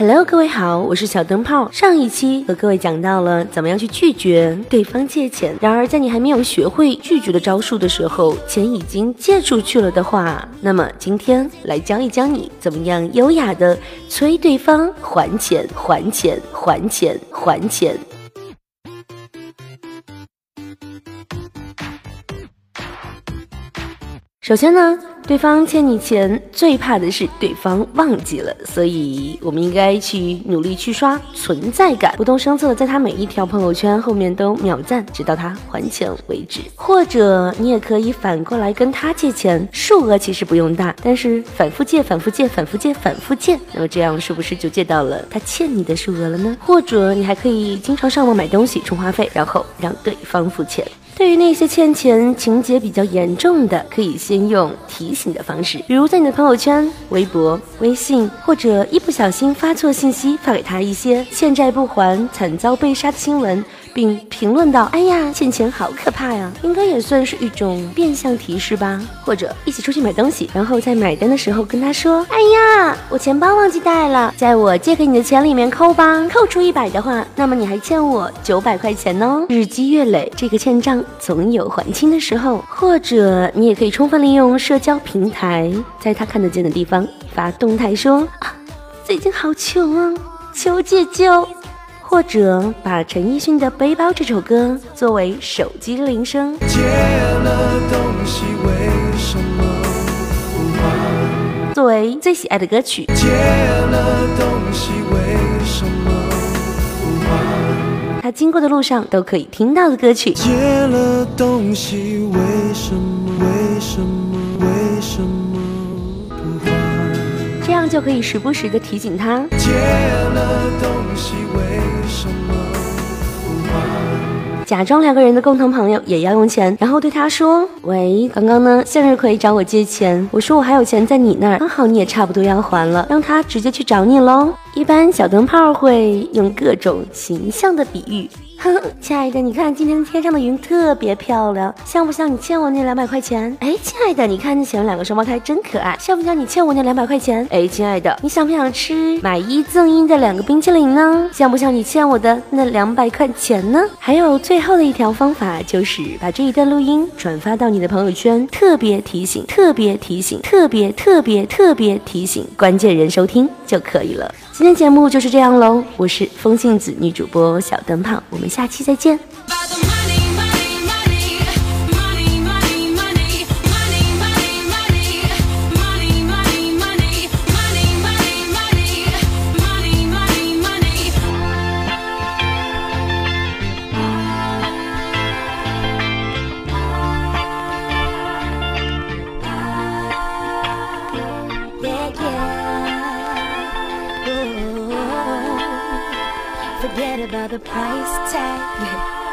Hello，各位好，我是小灯泡。上一期和各位讲到了怎么样去拒绝对方借钱。然而，在你还没有学会拒绝的招数的时候，钱已经借出去了的话，那么今天来教一教你怎么样优雅的催对方还钱、还钱、还钱、还钱。首先呢，对方欠你钱，最怕的是对方忘记了，所以我们应该去努力去刷存在感，不动声色的在他每一条朋友圈后面都秒赞，直到他还钱为止。或者你也可以反过来跟他借钱，数额其实不用大，但是反复借、反复借、反复借、反复借，那么这样是不是就借到了他欠你的数额了呢？或者你还可以经常上网买东西充话费，然后让对方付钱。对于那些欠钱情节比较严重的，可以先用提醒的方式，比如在你的朋友圈、微博、微信，或者一不小心发错信息，发给他一些欠债不还、惨遭被杀的新闻。并评论道：“哎呀，欠钱好可怕呀！”应该也算是一种变相提示吧。或者一起出去买东西，然后在买单的时候跟他说：“哎呀，我钱包忘记带了，在我借给你的钱里面扣吧。扣除一百的话，那么你还欠我九百块钱呢。日积月累，这个欠账总有还清的时候。或者你也可以充分利用社交平台，在他看得见的地方发动态说：啊，最近好穷啊，求解救。”或者把陈奕迅的《背包》这首歌作为手机铃声，作为最喜爱的歌曲。他经过的路上都可以听到的歌曲。借了东西，为什么？为什么？就可以时不时的提醒他。借了东西，为假装两个人的共同朋友也要用钱，然后对他说：“喂，刚刚呢，向日葵找我借钱，我说我还有钱在你那儿，刚好你也差不多要还了，让他直接去找你喽。”一般小灯泡会用各种形象的比喻。哼，亲爱的，你看今天天上的云特别漂亮，像不像你欠我那两百块钱？哎，亲爱的，你看那前面两个双胞胎真可爱，像不像你欠我那两百块钱？哎，亲爱的，你想不想吃买一赠一的两个冰淇淋呢？像不像你欠我的那两百块钱呢？还有最后的一条方法就是把这一段录音转发到你的朋友圈，特别提醒，特别提醒，特别特别特别提醒关键人收听就可以了。今天节目就是这样喽，我是风信子女主播小灯泡，我们下期再见。Forget about the price tag.